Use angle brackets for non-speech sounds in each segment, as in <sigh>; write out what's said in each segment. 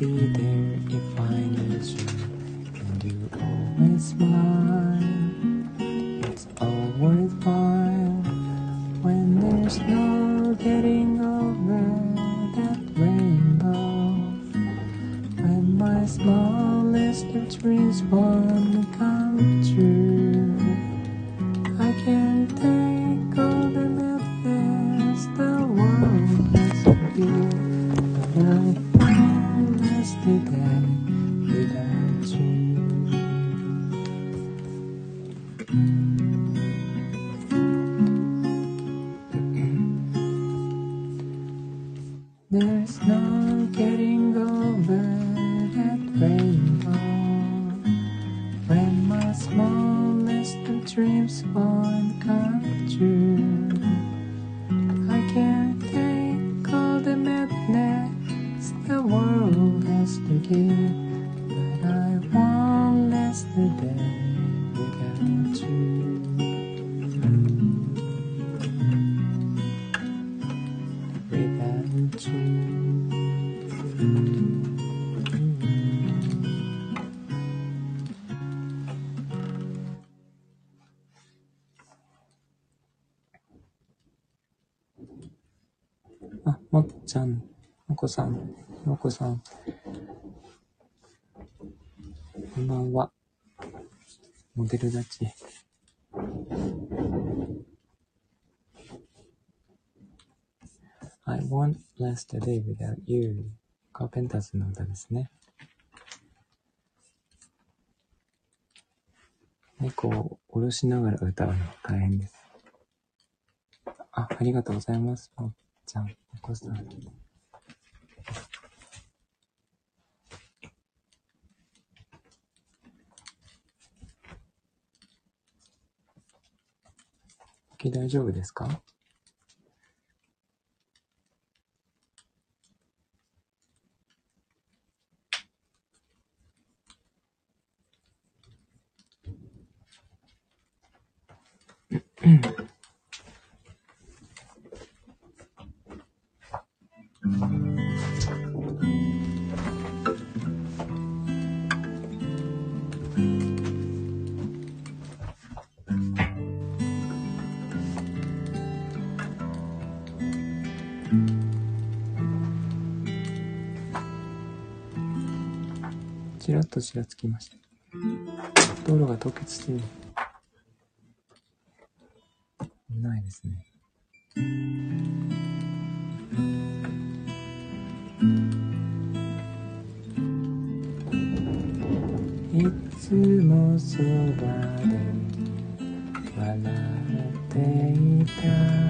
happy has to give, but I won't last a day without you. Without you.あ、もっちゃん、もこさん、もこさん。 んばんは。モデル立ち。I won't last a day without you. カーペンターズの歌ですね。猫を下ろしながら歌うの大変です。あ、ありがとうございます。もっちゃん、お子さん。OK 大丈夫ですか？ちらっとちらつきました。道路が凍結している。ないですね。いつもそばで笑っていた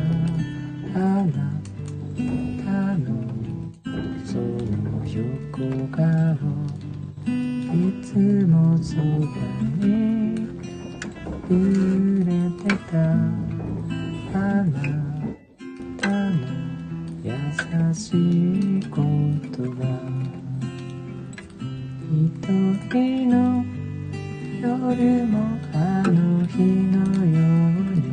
日の夜もあの日のように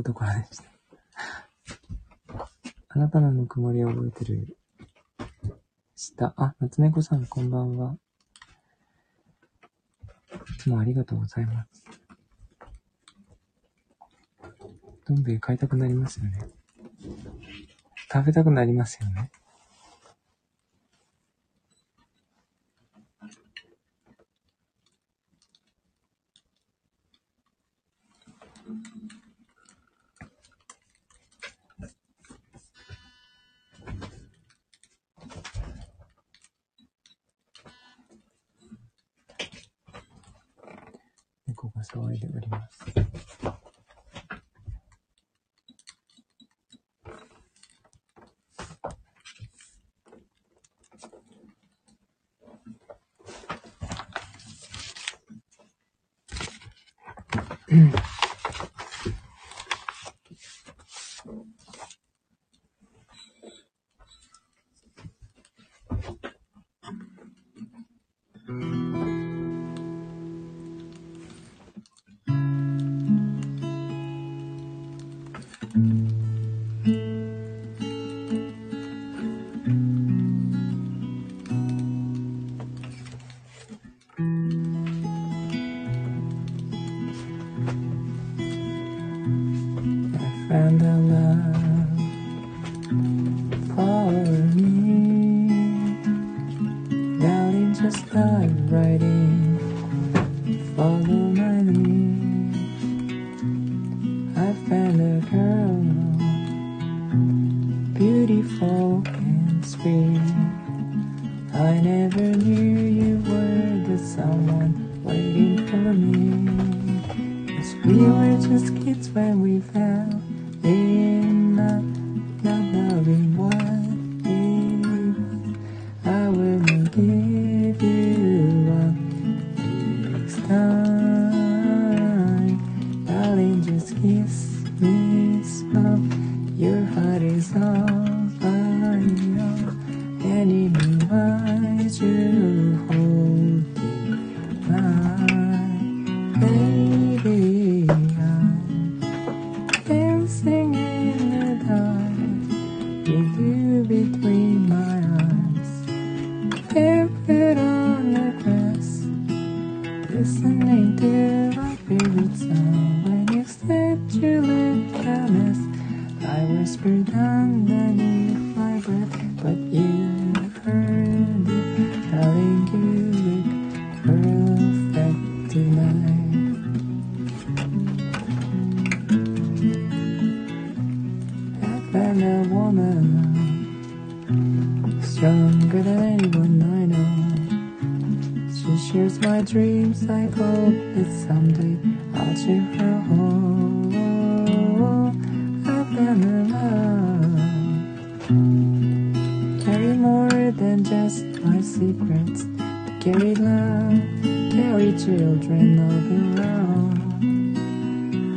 うところでした。あなたのぬくもりを覚えてる。した。あ、夏猫さん、こんばんは。いつもありがとうございます。どん兵衛買いたくなりますよね。食べたくなりますよね。騒いでおります。うん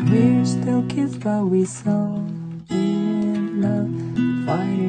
We're still kids, but we're so in love, fighting.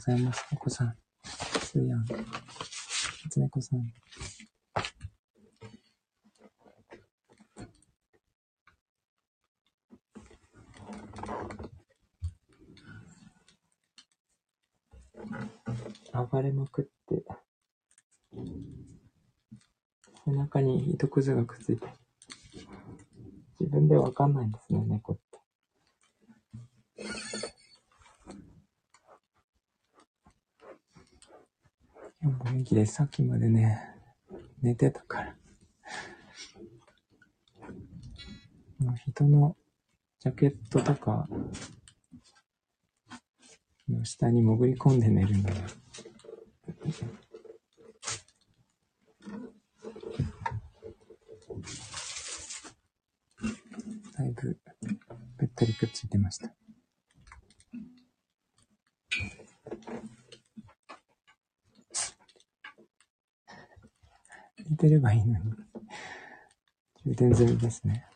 ざいます。お子さん。スーヤン。つねこさん。暴れまくって、背中に糸くずがくっついて、自分でわかんないんですね、猫って。今日も元気です。さっきまでね、寝てたから。もう人のジャケットとかの下に潜り込んで寝るんだよ。だいぶべったりくっついてました。寝てればいいのに。充電済みですね。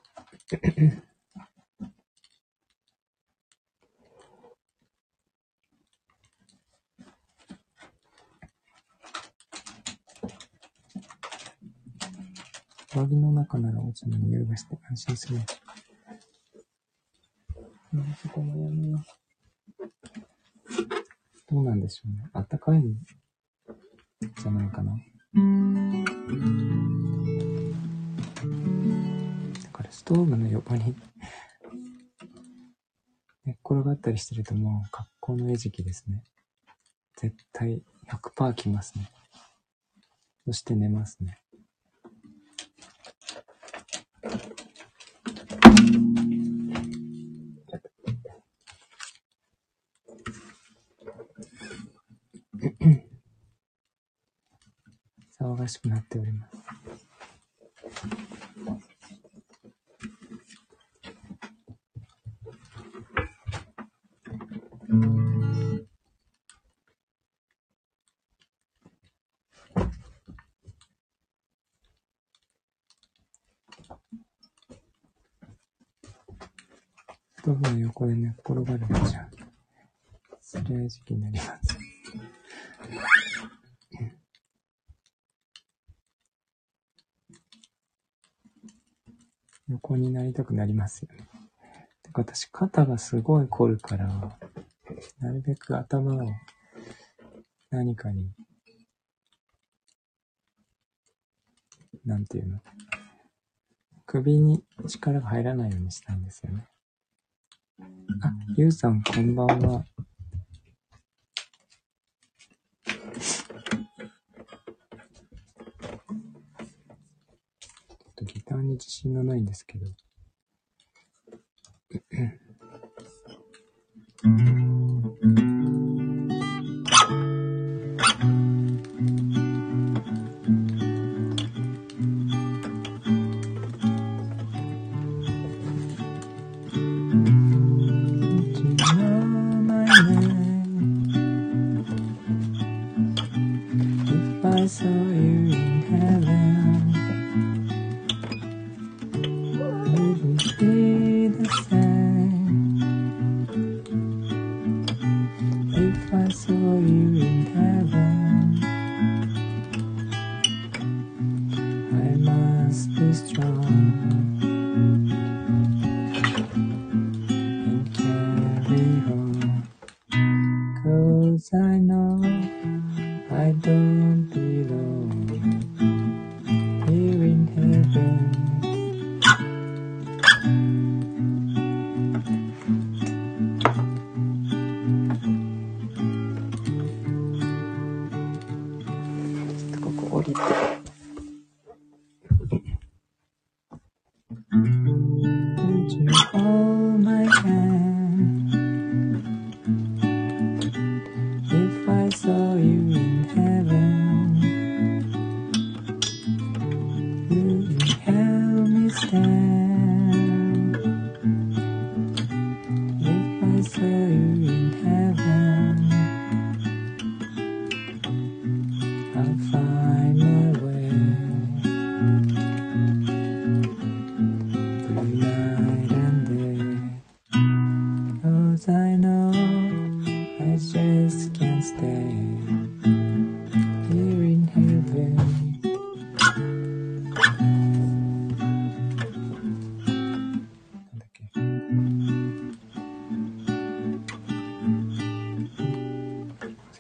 上着の中なら落ちの匂いがして安心する。うん、そこもやめよう。どうなんでしょうね。あったかいんじゃないかな。だからストーブの横に寝っ転がったりしてるともう格好の餌食ですね。絶対100%きますね。そして寝ますね。騒がしくなっております。ストーブの横で寝っ転がるのじゃ、辛い時期になります。横になりたくなりますよね。てか私肩がすごい凝るから、なるべく頭を何かに、なんていうの、首に力が入らないようにしたいんですよね。あ、ゆうさんこんばんは。ギターに自信がないんですけど。うん。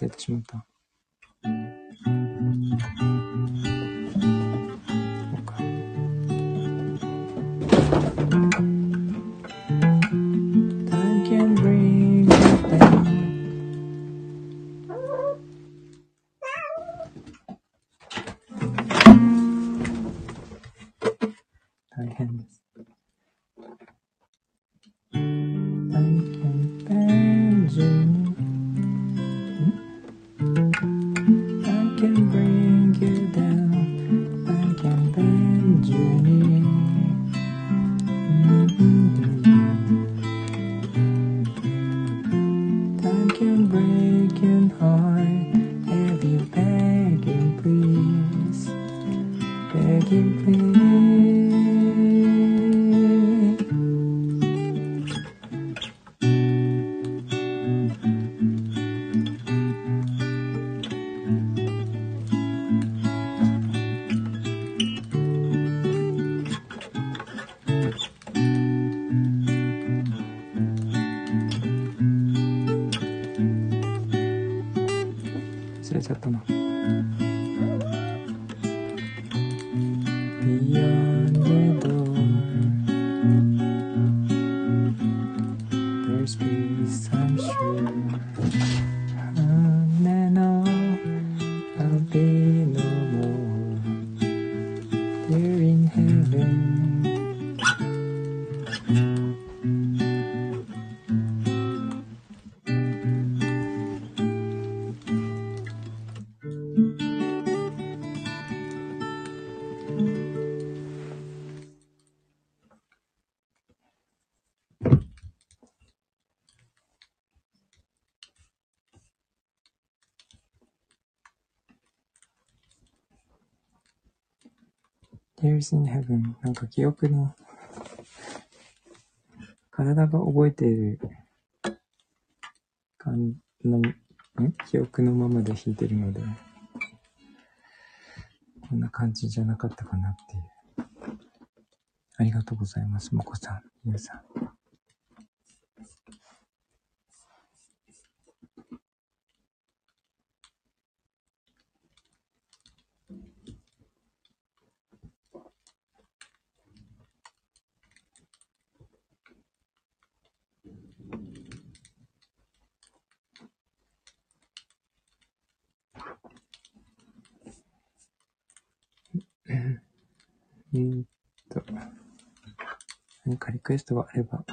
됐습니다. Years in Heaven なんか記憶の体が覚えている感の、記憶のままで弾いてるので、こんな感じじゃなかったかなっていう。ありがとうございます。もこさん、ゆうさん。えー、っと、何かリクエストがあれば、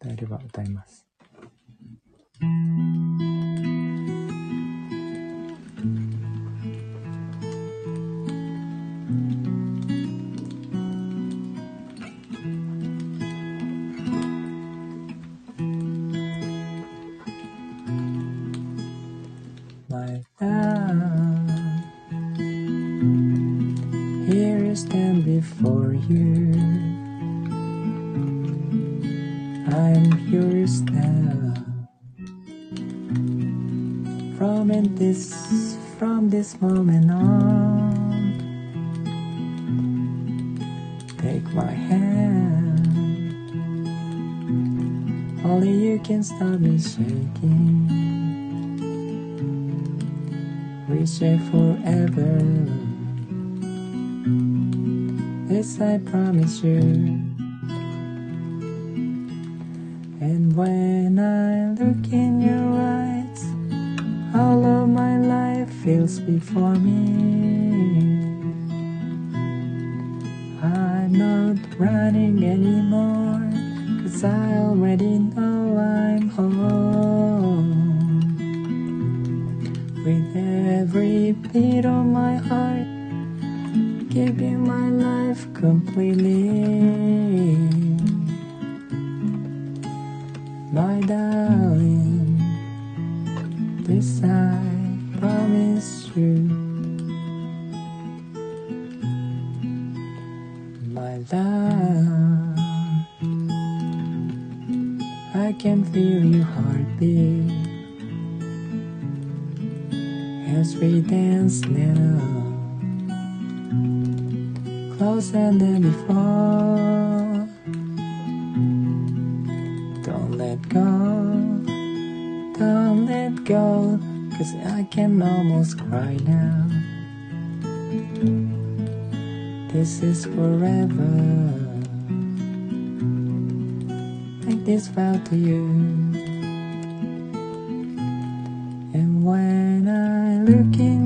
歌えれば歌います。Moment on, take my hand. Only you can stop me shaking. We share forever. This I promise you. This is forever. Make this vow to you. And when I look in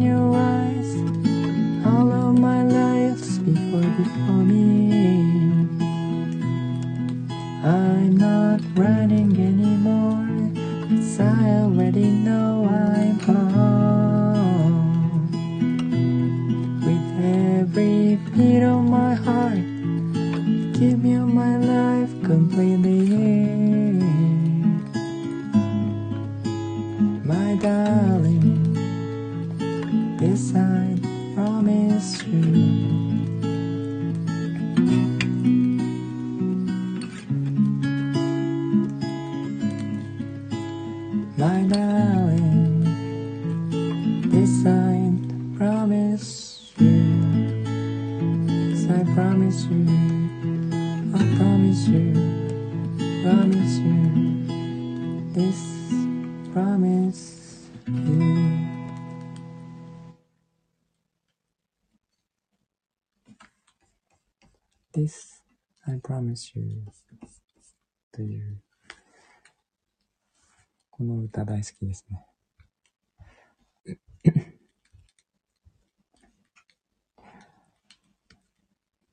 大好きですね。<laughs>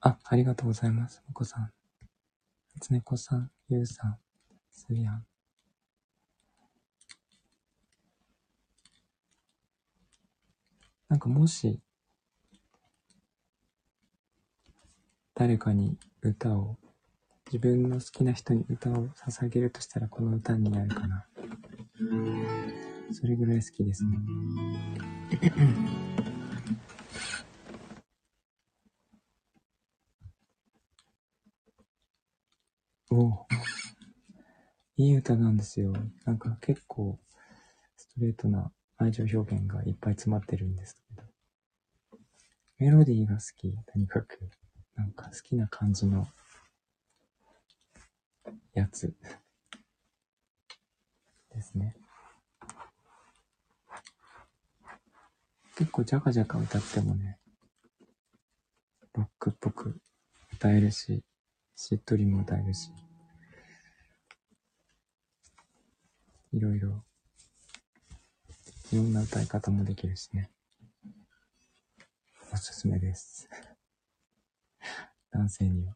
あ、ありがとうございます。もこさん。つねこさん、ゆうさん、すりやん。なんかもし、誰かに歌を、自分の好きな人に歌を捧げるとしたらこの歌になるかな。それぐらい好きですね。おお。いい歌なんですよ。なんか結構ストレートな愛情表現がいっぱい詰まってるんですけど。メロディーが好き。とにかく。なんか好きな感じのやつですね。結構ジャカジャカ歌ってもね、ロックっぽく歌えるし、しっとりも歌えるし、いろいろ、いろんな歌い方もできるしね。おすすめです。<laughs> 男性には。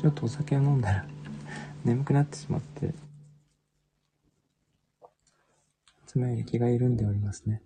ちょっとお酒を飲んだら <laughs> 眠くなってしまって、いつもより気が緩んでおりますね。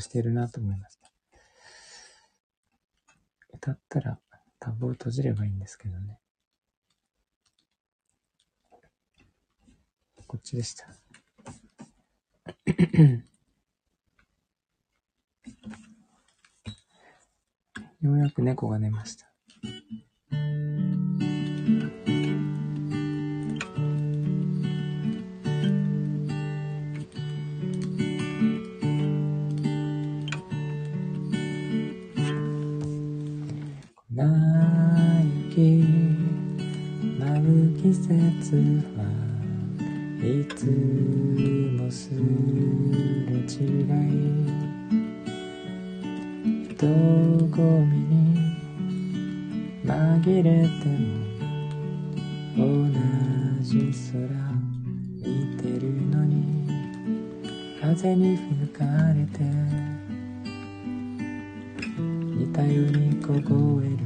してるなと思いました。歌ったらタブを閉じればいいんですけどね。こっちでした。ようやく猫が寝ました。はいつもすれ違い。どこみに紛れても同じ空見てるのに。風に吹かれて似たように凍える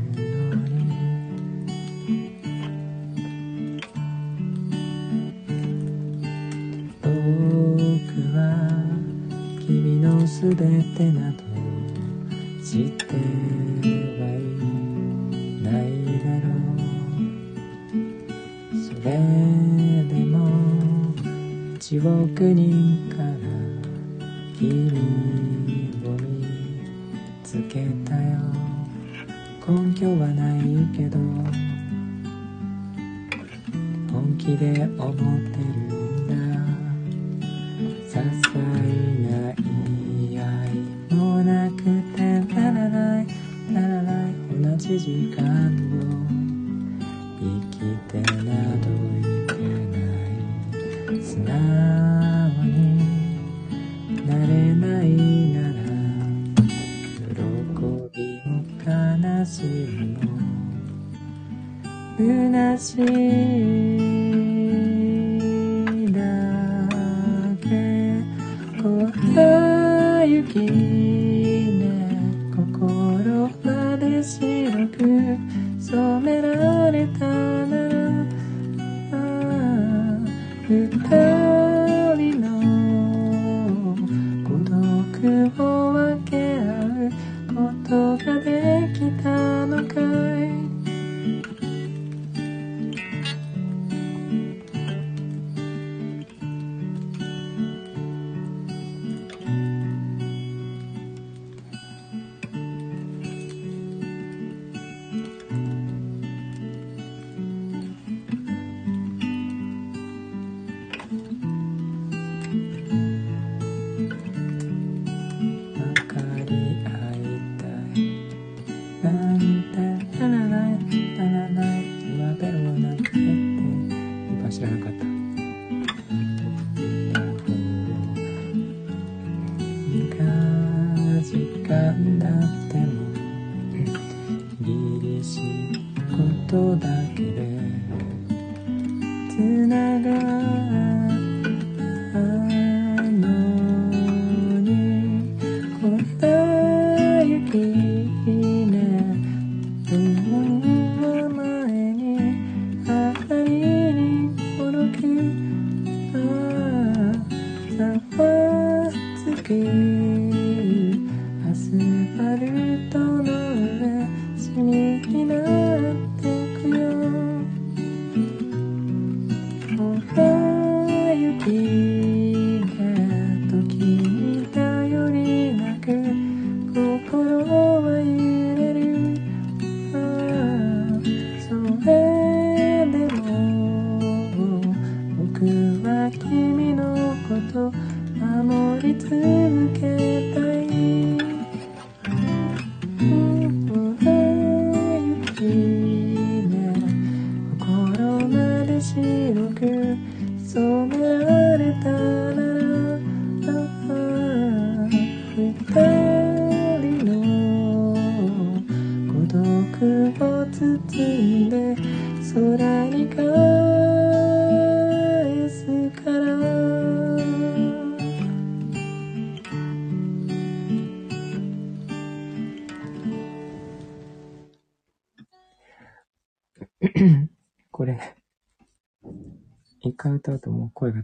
ができたのか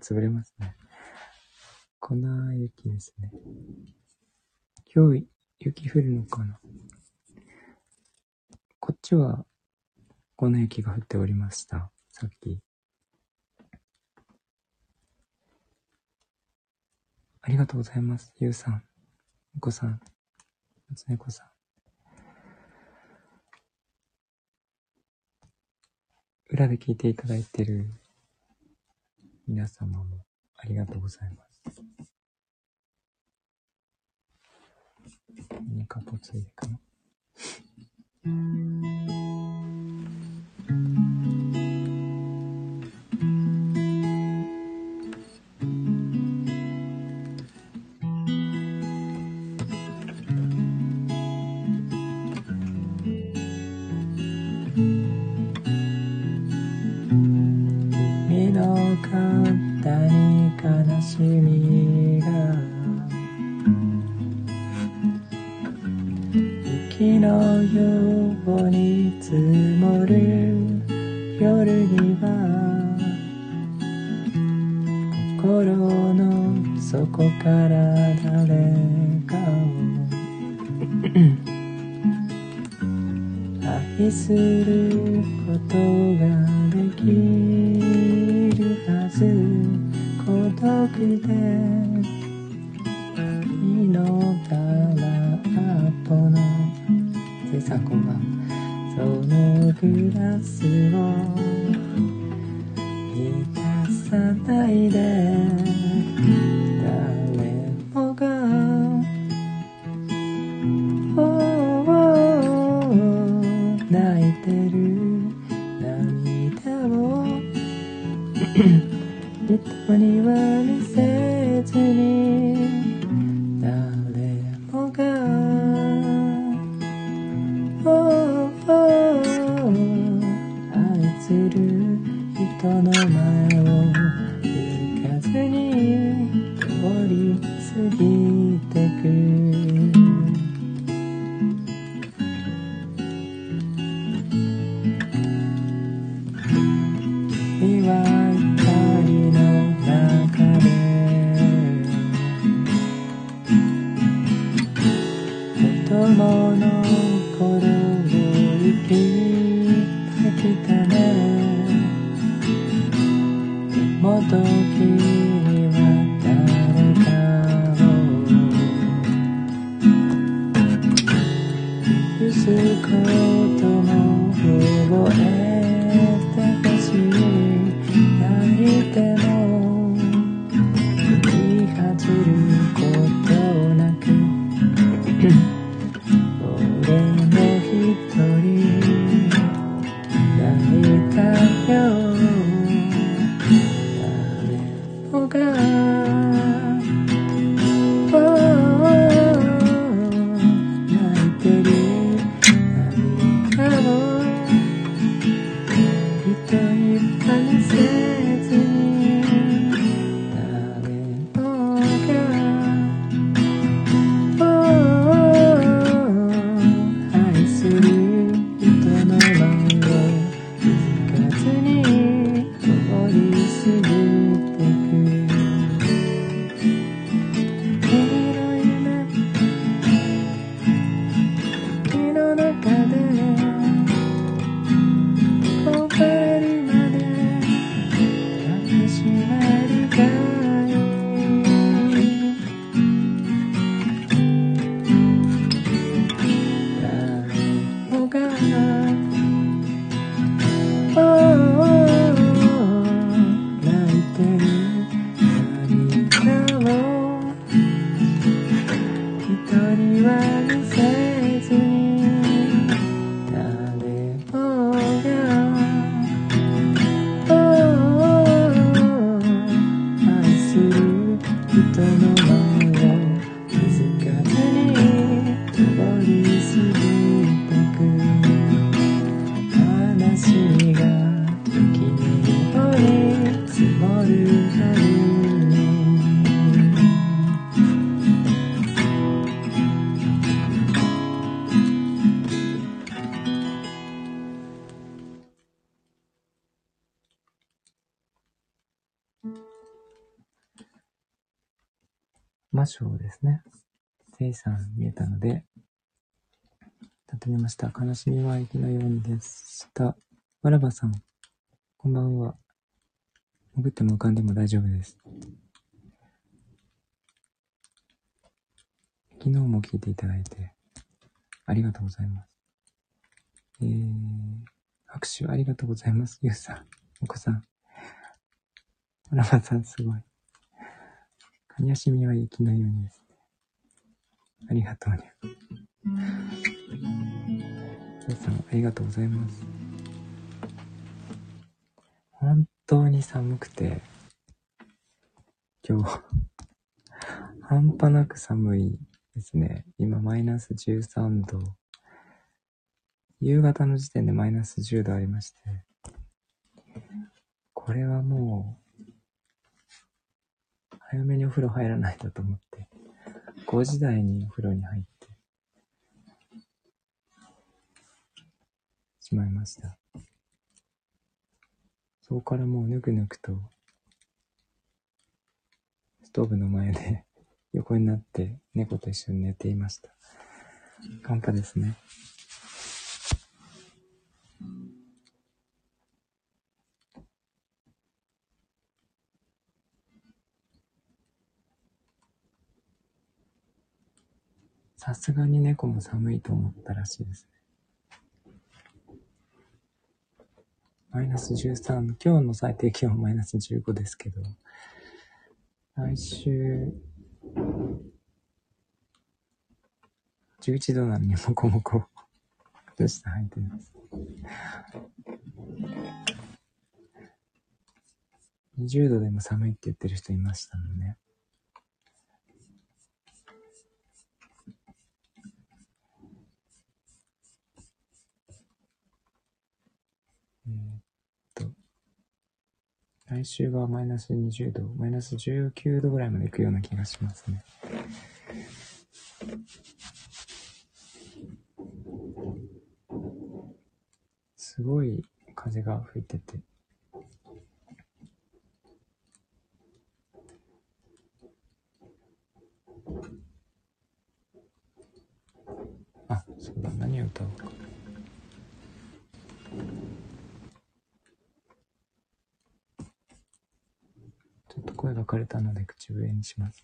潰れますね。粉雪ですね。今日雪降るのかな？こっちは粉雪が降っておりました。さっき。ありがとうございます。ゆうさん、お子さん、つねこさん。裏で聞いていただいてる皆様もありがとうございます。何かぽついでかな。君が雪のように積もる夜には心の底から誰かを愛することができる。きでいいのだなこのつさこんばん。そのグラスを満たさないで。我都可以せいさん見えたので、立ってみました。悲しみは息のようにでした。わらばさん、こんばんは。潜っても浮かんでも大丈夫です。昨日も聞いていただいて、ありがとうございます。えー、拍手ありがとうございます。ゆうさん、お子さん。わらばさん、すごい。かにやしみは雪のようにです。ありがとうね。ゆうさん、ありがとうございます。本当に寒くて、今日、半端なく寒いですね。今、マイナス13度。夕方の時点でマイナス10度ありまして、これはもう、早めにお風呂入らないとと思って、5時台にお風呂に入って、しまいました。そこからもうぬくぬくと、ストーブの前で <laughs> 横になって猫と一緒に寝ていました。寒波ですね。さすがに猫も寒いと思ったらしいですね。マイナス13、今日の最低気温マイナス15ですけど、来週、11度なのにもこもこ、靴下履いてます。20度でも寒いって言ってる人いましたもんね。来週はマイナス20度、マイナス19度ぐらいまで行くような気がしますね。すごい風が吹いてて。あ、そうだ、何を歌おうか。ちょっと声が枯れたので口笛にします。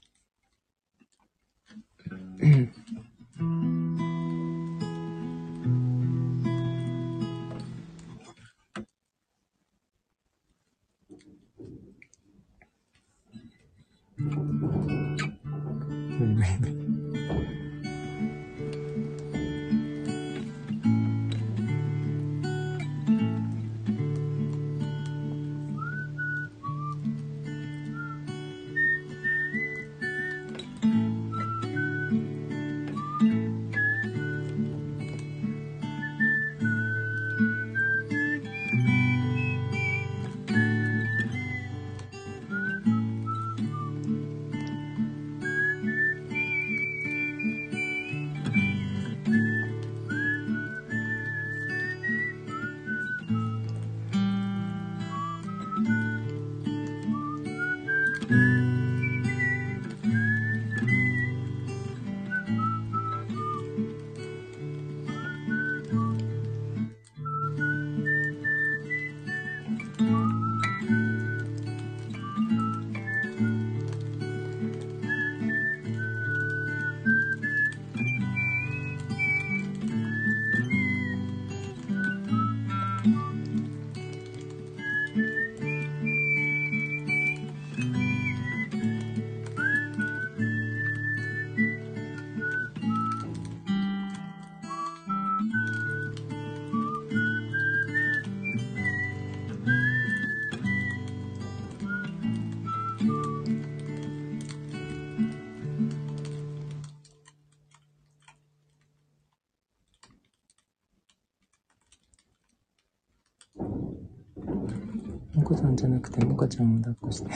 さんじゃなくて、モカちゃんを抱っこして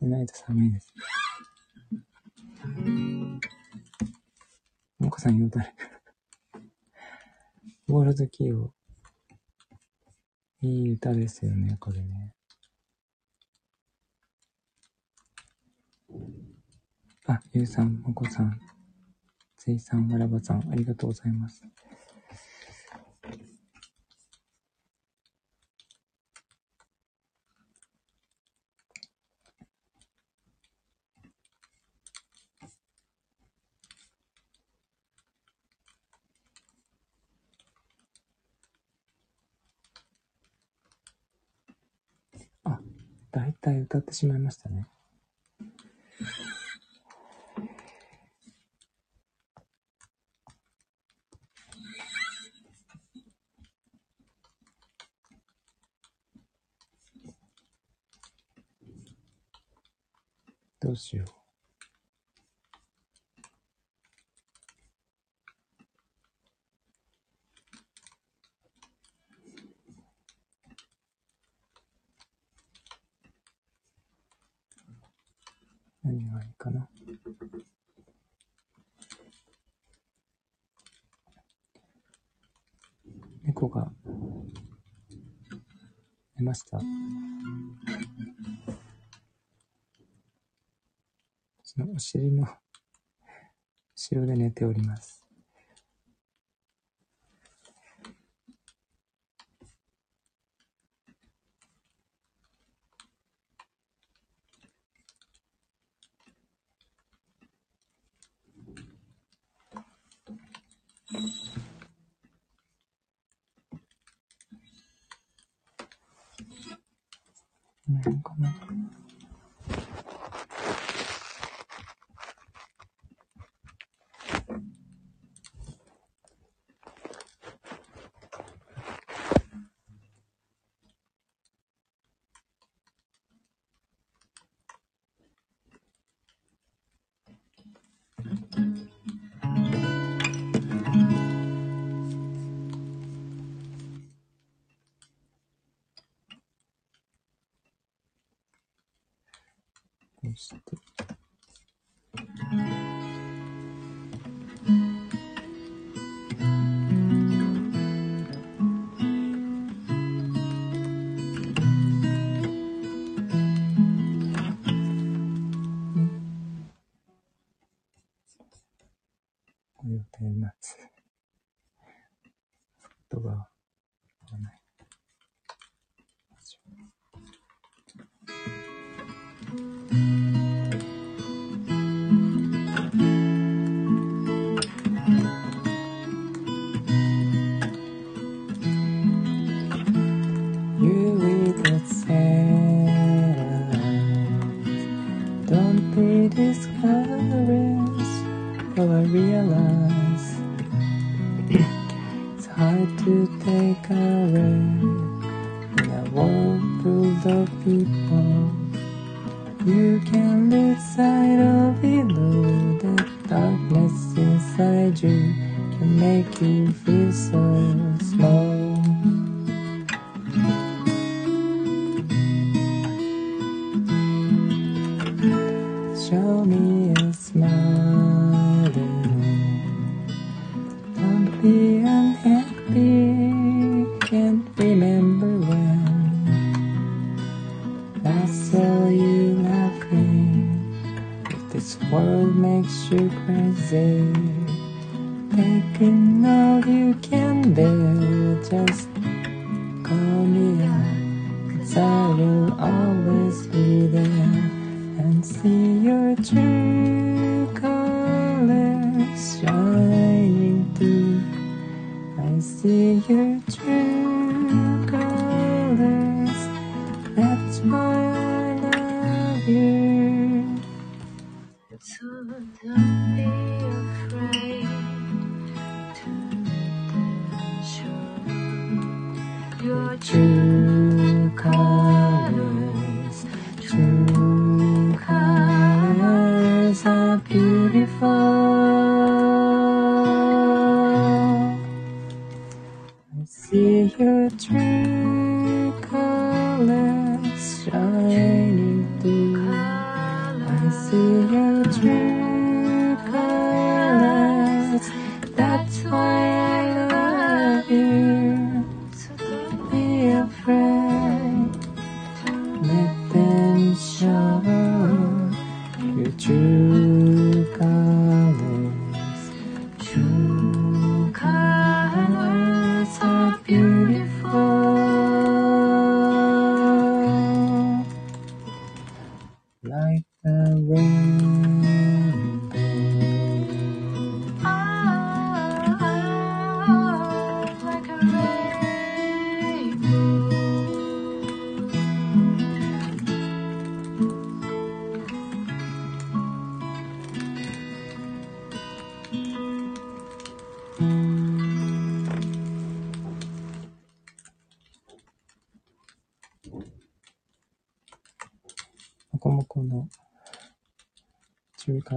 寝ないと寒いです。モカさん言うたれ。ボール好きよ。いい歌ですよね、これね。あ、ゆうさん、もこさん、ついさん、わらばさん、ありがとうございます。体歌ってしまいましたね。どうしよう。ました。そのお尻の後ろで寝ております。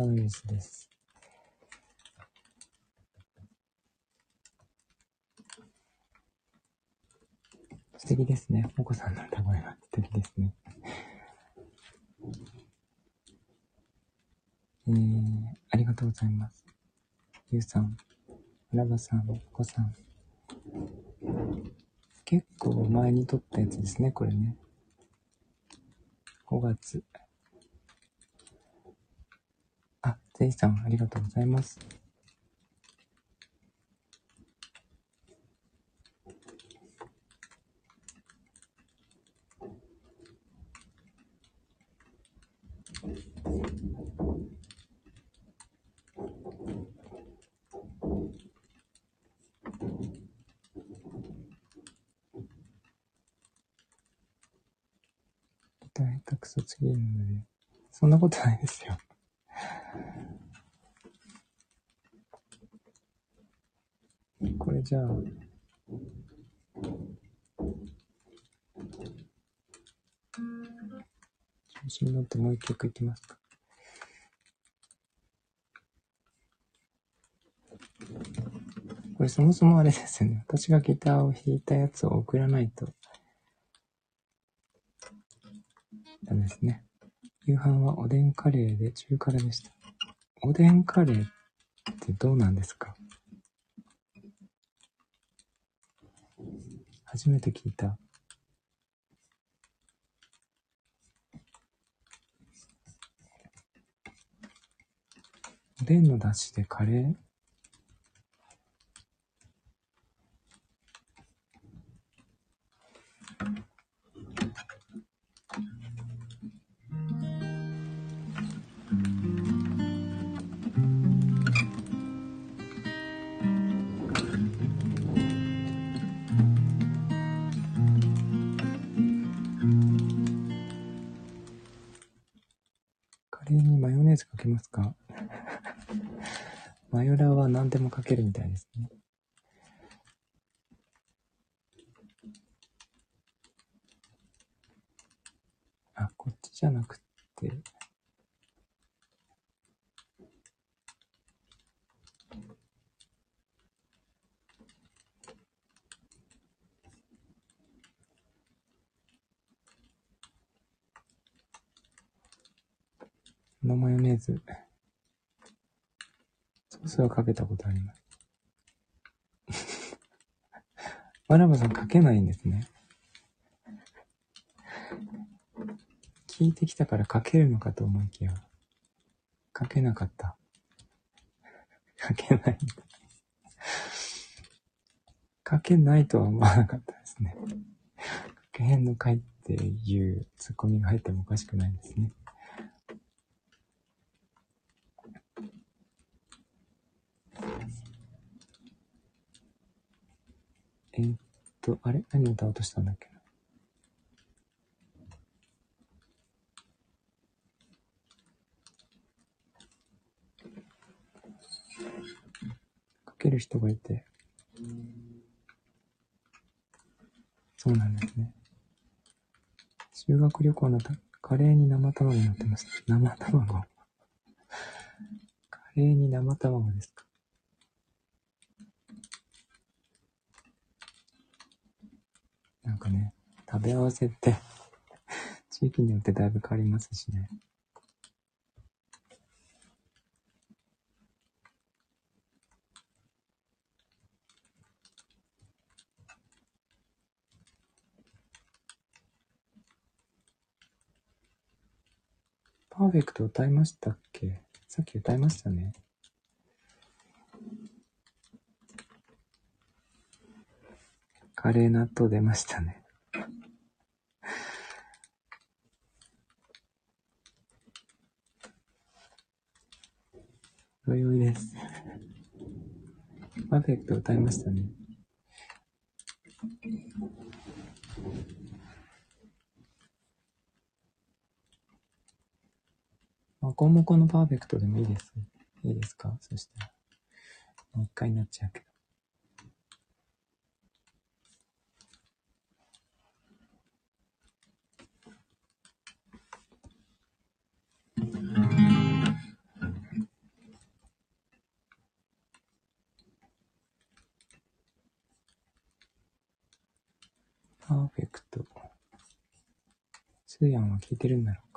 中華ウイルスです。素敵ですね。もこさんの歌声は素敵ですね。えー、ありがとうございます。ゆうさん、ラバさん、もこさん。結構前に撮ったやつですね、これね。5月。あ、ゼイさん、ありがとうございます。ギター下手くそすぎるので、そんなことないですよ。これじゃあ、調子に乗ってもう一曲いきますか。これそもそもあれですよね。私がギターを弾いたやつを送らないとダメですね。夕飯はおでんカレーで中辛でした。おでんカレーってどうなんですか？初めて聞いた。でんの出汁でカレー？カレーにマヨネーズかけますか？マヨラーは何でもかけるみたいですね。あ、こっちじゃなくて、このマヨネーズ、ソースはかけたことあります。バラバさんかけないんですね。聞いてきたからかけるのかと思いきや、かけなかった。かけない。かけないとは思わなかったですね。かけへんのかいっていうツッコミが入ってもおかしくないですね。えーっと、あれ？何歌おうとしたんだっけかける人がいて。そうなんですね。修学旅行のたカレーに生卵になってます。生卵。<laughs> カレーに生卵ですか？なんかね、食べ合わせって、<laughs> 地域によってだいぶ変わりますしね。パーフェクト歌いましたっけ？さっき歌いましたね。カレー納豆出ましたね。おいです。パーフェクト歌いましたね。まこもこのパーフェクトでもいいです。いいですか？そしたら。もう一回になっちゃうけど。聞いてるんだろう。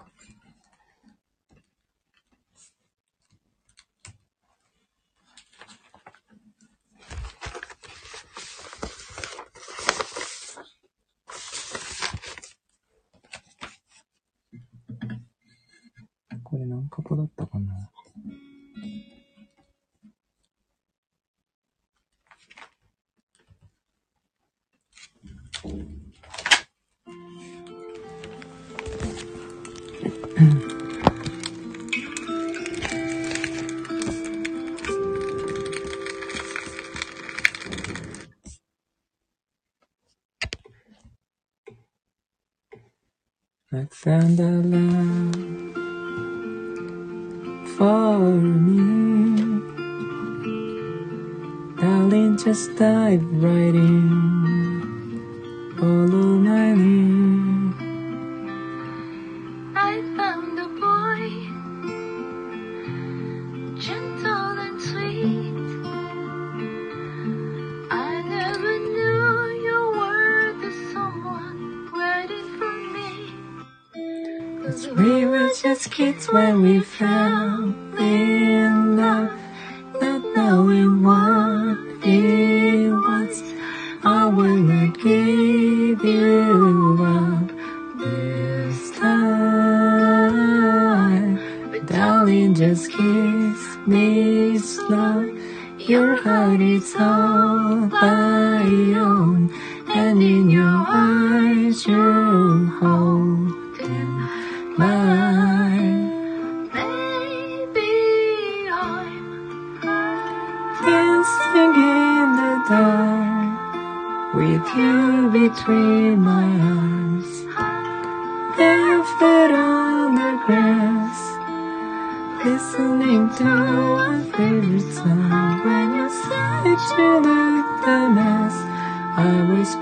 Just dive right in.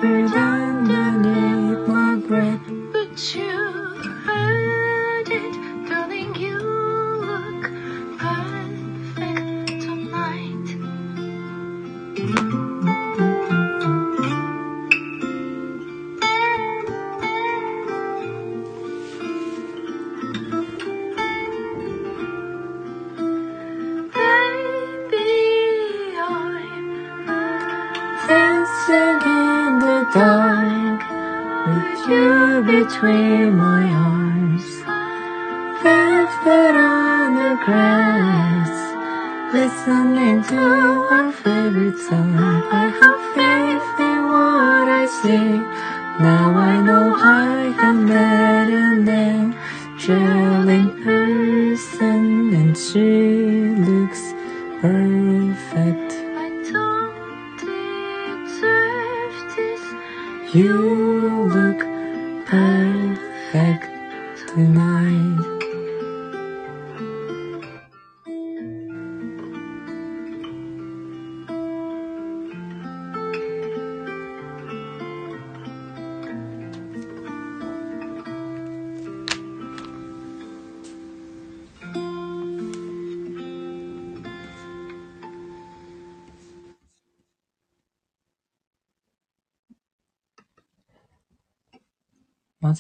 whisper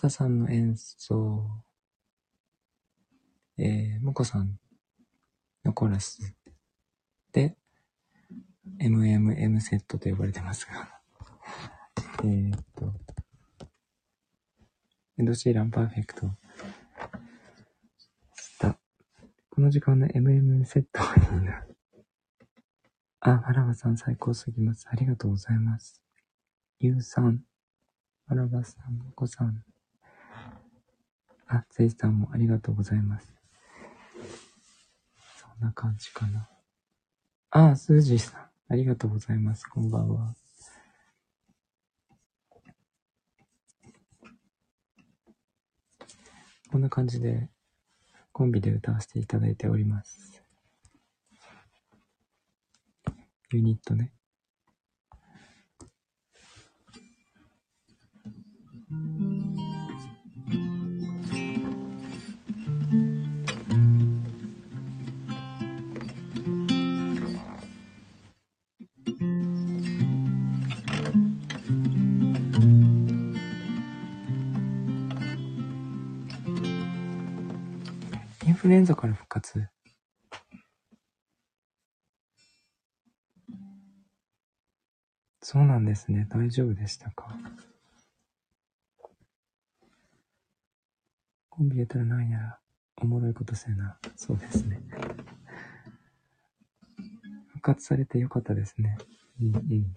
サさんの演奏、えー、ムコさんのコーラスで、MMM セットと呼ばれてますが、<laughs> えっと、エド・シーランパーフェクトした。この時間の MM セットはいいな。あ、マラバさん最高すぎます。ありがとうございます。ゆうさん、マラバさん、ムコさん、あ、ゼイさんもありがとうございます。そんな感じかな。あ、スージーさん、ありがとうございます。こんばんは。こんな感じで、コンビで歌わせていただいております。ユニットね。レンザから復活？そうなんですね。大丈夫でしたか？コンビ入れたらないなら、おもろいことせな。そうですね。復活されてよかったですね。うん。うん、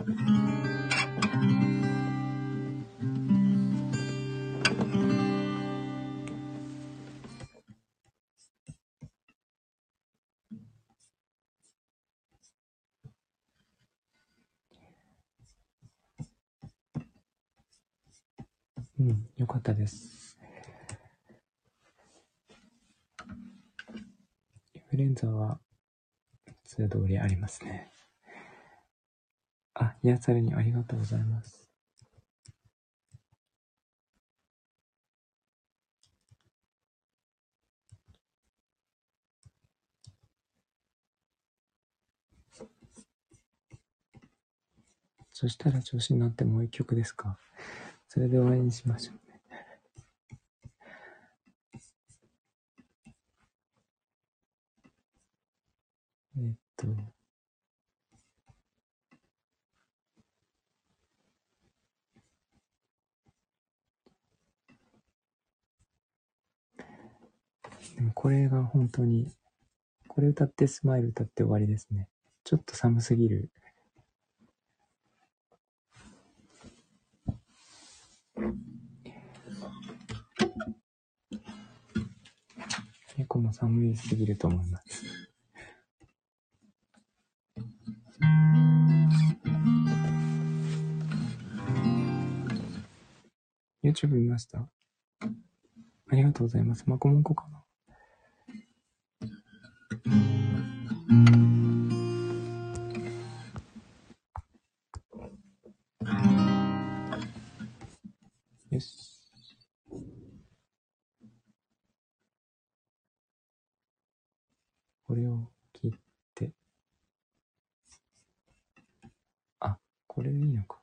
ますね。あ、癒されにありがとうございます。そしたら調子になってもう一曲ですかそれで終わりにしましょうね。えっと、でもこれが本当に、これ歌ってスマイル歌って終わりですね。ちょっと寒すぎる。猫も寒いすぎると思います。YouTube 見ました？ありがとうございます。マコモコかな？よし。これを切って。あ、これでいいのか。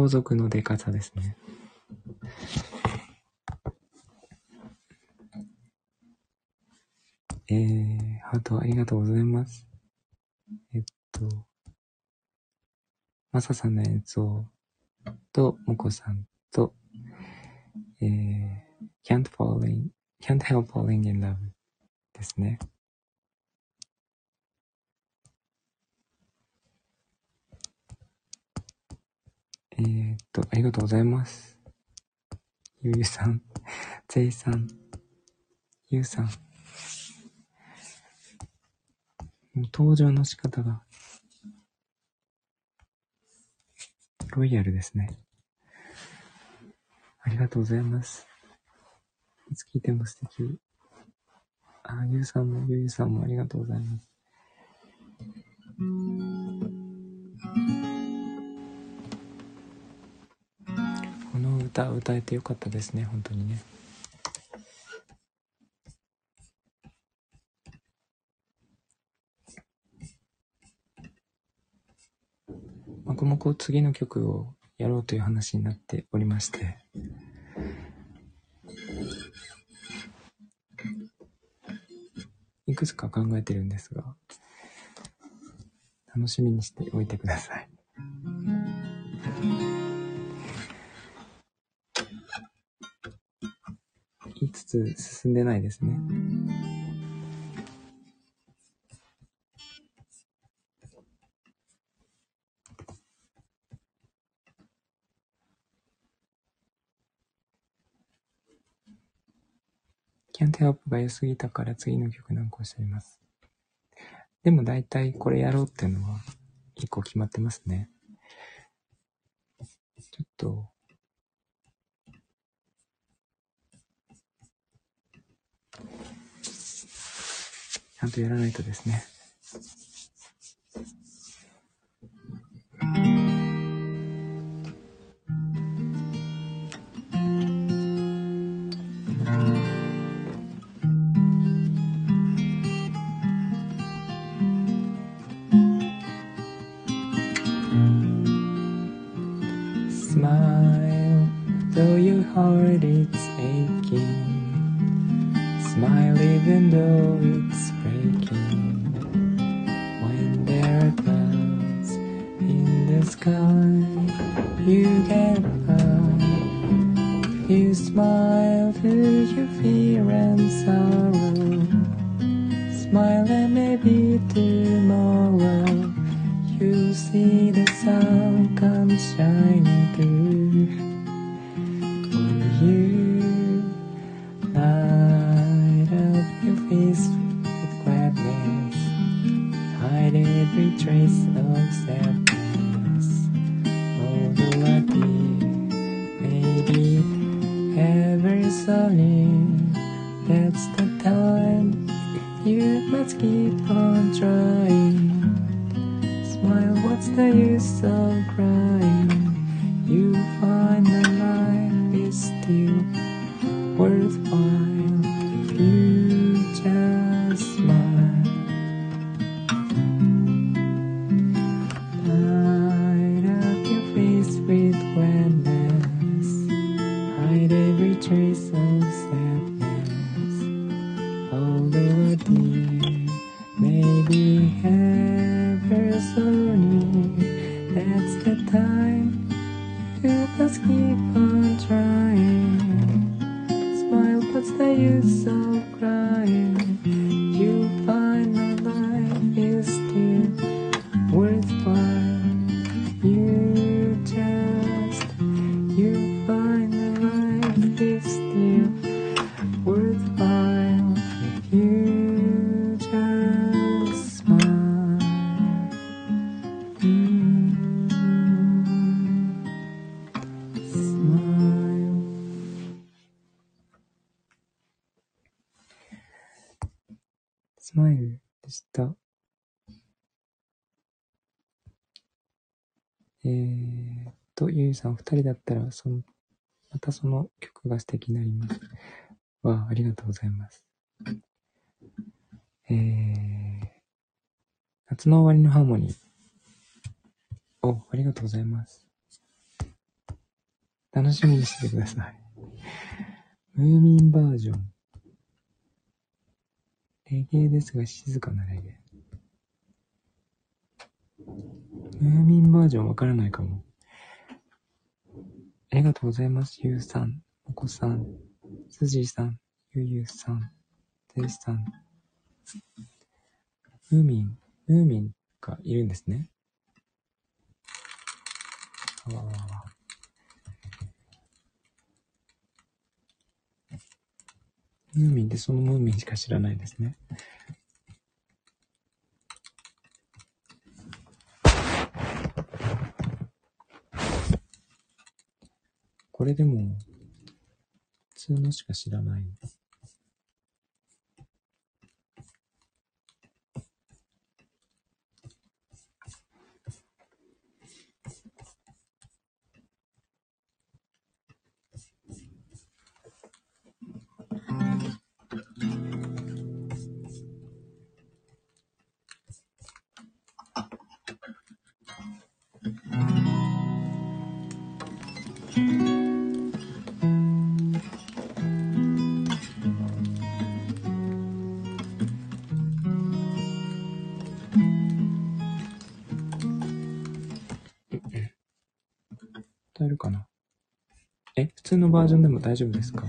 皇族の出方ですね。えー、ハートありがとうございます。えっと、マサさんの演奏と、モコさんと、えー、can't falling, can't help falling in love ですね。えー、っと、ありがとうございます。ゆゆさん、ぜいさん、ゆうさん。もう登場の仕方が、ロイヤルですね。ありがとうございます。いつ聞いても素敵。あ、ゆうさんも、ゆうゆさんもありがとうございます。歌歌えてよかったですね、本当にね。もこもこ次の曲をやろうという話になっておりまして。いくつか考えてるんですが、楽しみにしておいてください。つつ進んでないですね。キャンテアップが良すぎたから次の曲なんかをしています。でも大体これやろうっていうのは一個決まってますね。ちょっと、ちゃんとやらないとですね。Smile, though your heart is aching. Smile even though you by. If you smile through your fear and sorrow, smile and maybe tomorrow you'll see the sun come shining you must keep on trying. Smile, what's the use of crying? You find that life is still worthwhile さん、二人だったら、その、またその曲が素敵になります。わあ、ありがとうございます。えー、夏の終わりのハーモニー。お、ありがとうございます。楽しみにしててください。ムーミンバージョン。レゲエですが静かなレゲエ。ムーミンバージョンわからないかも。ありがとうございます。ゆうさん、おこさん、すじさん、ゆゆさん、ていさん。ムーミン、ムーミンがいるんですね。あわわわムーミンってそのムーミンしか知らないですね。これでも、普通のしか知らない。歌え通のバージョンでも大丈夫ですか？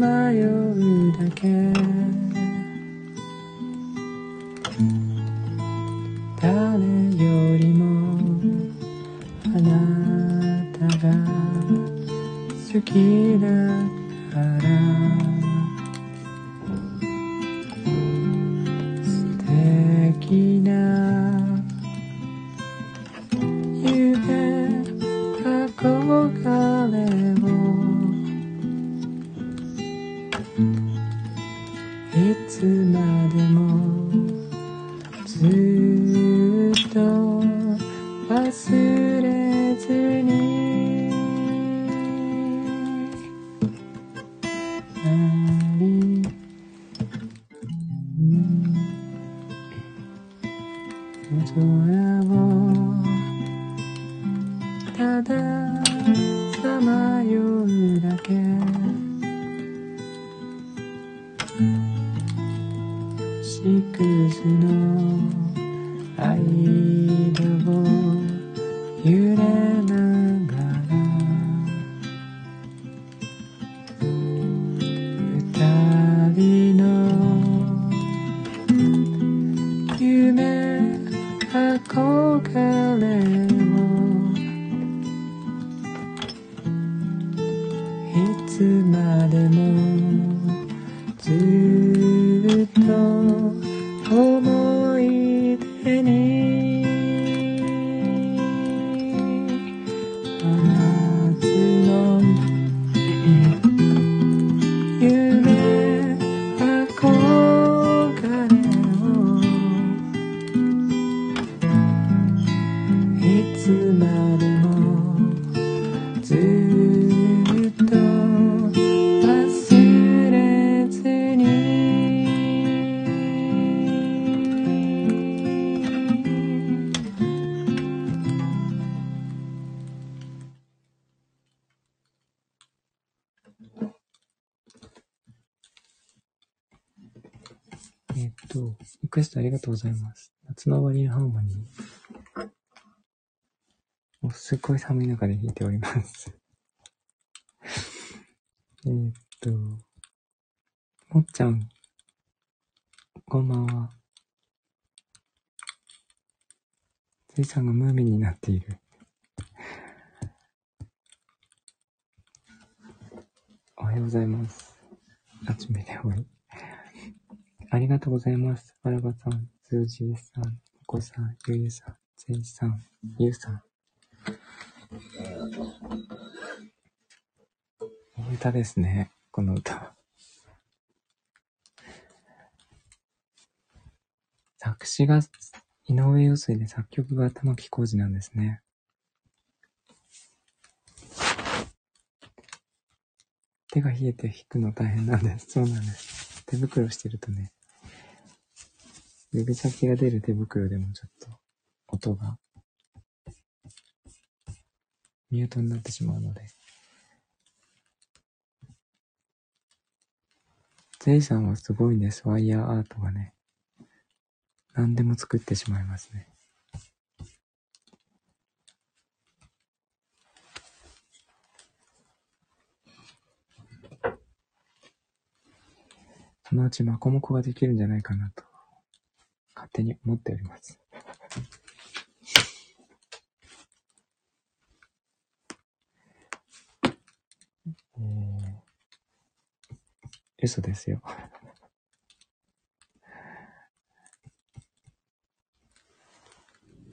迷うだけとうございます。夏の終わりのハーモニー。もうすごい寒い中で弾いております。<laughs> えっと、もっちゃん、こんばんは。ついさんがムーミンになっている。おはようございます。あちめでおい。ありがとうございます。わらばさん、すーじーさん、もこさん、ゆゆさん、せいさん、ゆうさん。いい歌ですね。この歌。作詞が井上陽水で作曲が玉置浩二なんですね。手が冷えて弾くの大変なんです。そうなんです。手袋してるとね、指先が出る手袋でもちょっと音がミュートになってしまうので。ゼイさんはすごいんです。ワイヤーアートがね。何でも作ってしまいますね。そのうちマコモコができるんじゃないかなと、勝手に思っております。えー、嘘ですよ。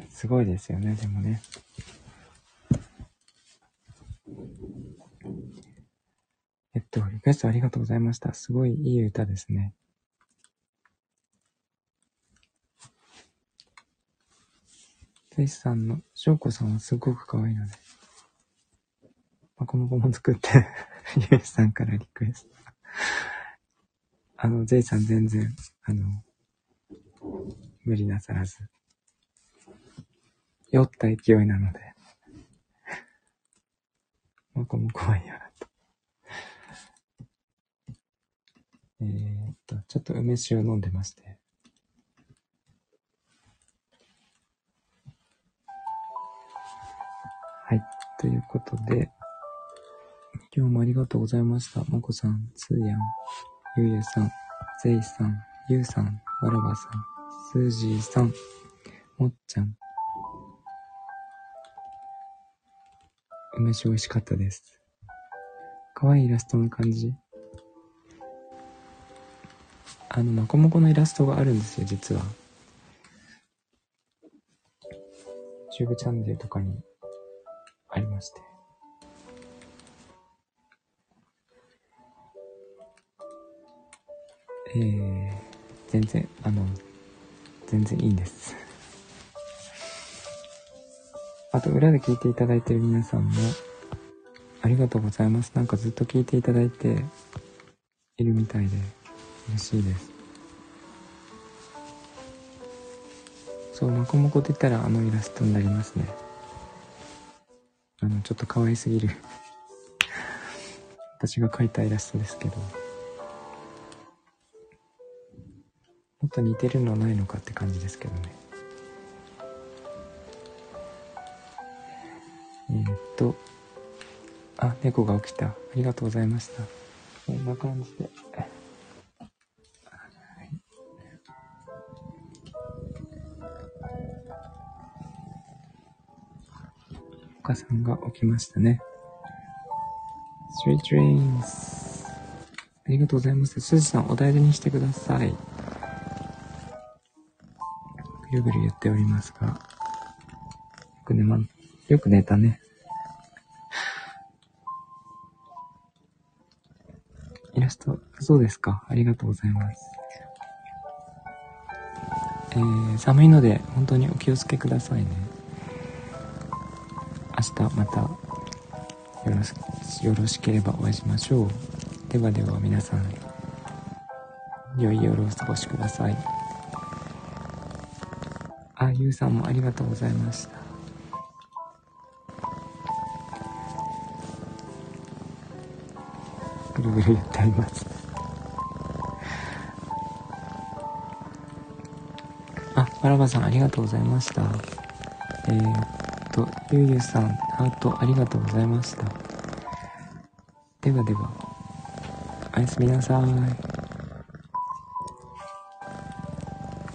すごいですよね、でもね。えっと、リクエストありがとうございました。すごいいい歌ですね。ゼイさんの、翔子さんはすごく可愛いので。まこもこも作って、<laughs> ゆうさんからリクエスト。あの、ゼイさん全然、あの、無理なさらず。酔った勢いなので。まこも怖いやなと。えー、っと、ちょっと梅酒を飲んでまして。ということで、今日もありがとうございました。まこさん、つーやん、ゆうゆさん、ぜいさん、ゆうさん、わらばさん、すーじーさん、もっちゃん。梅酒美味しかったです。かわいイラストの感じ。あの、まこもこのイラストがあるんですよ、実は。チューブチャンネルとかに全然、あの、全然いいんです。あと、裏で聞いていただいてる皆さんも、ありがとうございます。なんかずっと聞いていただいているみたいで、嬉しいです。そう、まこもこって言ったらあのイラストになりますね。あの、ちょっと可愛すぎる。<laughs> 私が描いたイラストですけど。と似てるのないのかって感じですけどね。えー、っと、あ、猫が起きた。ありがとうございました。こんな感じで。はいお母さんが起きましたね。Sweet dreams. ありがとうございます。すずさん、お大事にしてください。ぐるぐる言っておりますが。よく寝ま、よく寝たね。イラスト、そうですか。ありがとうございます。えー、寒いので、本当にお気をつけくださいね。明日また、よろし、よろしければお会いしましょう。ではでは皆さん、良い夜をお過ごしください。ゆうさんもありがとうございました。ぐるぐる言ってあります。あ、バラバさんありがとうございました。えー、っと、ゆうゆうさん、ハートありがとうございました。ではでは、おやすみなさい。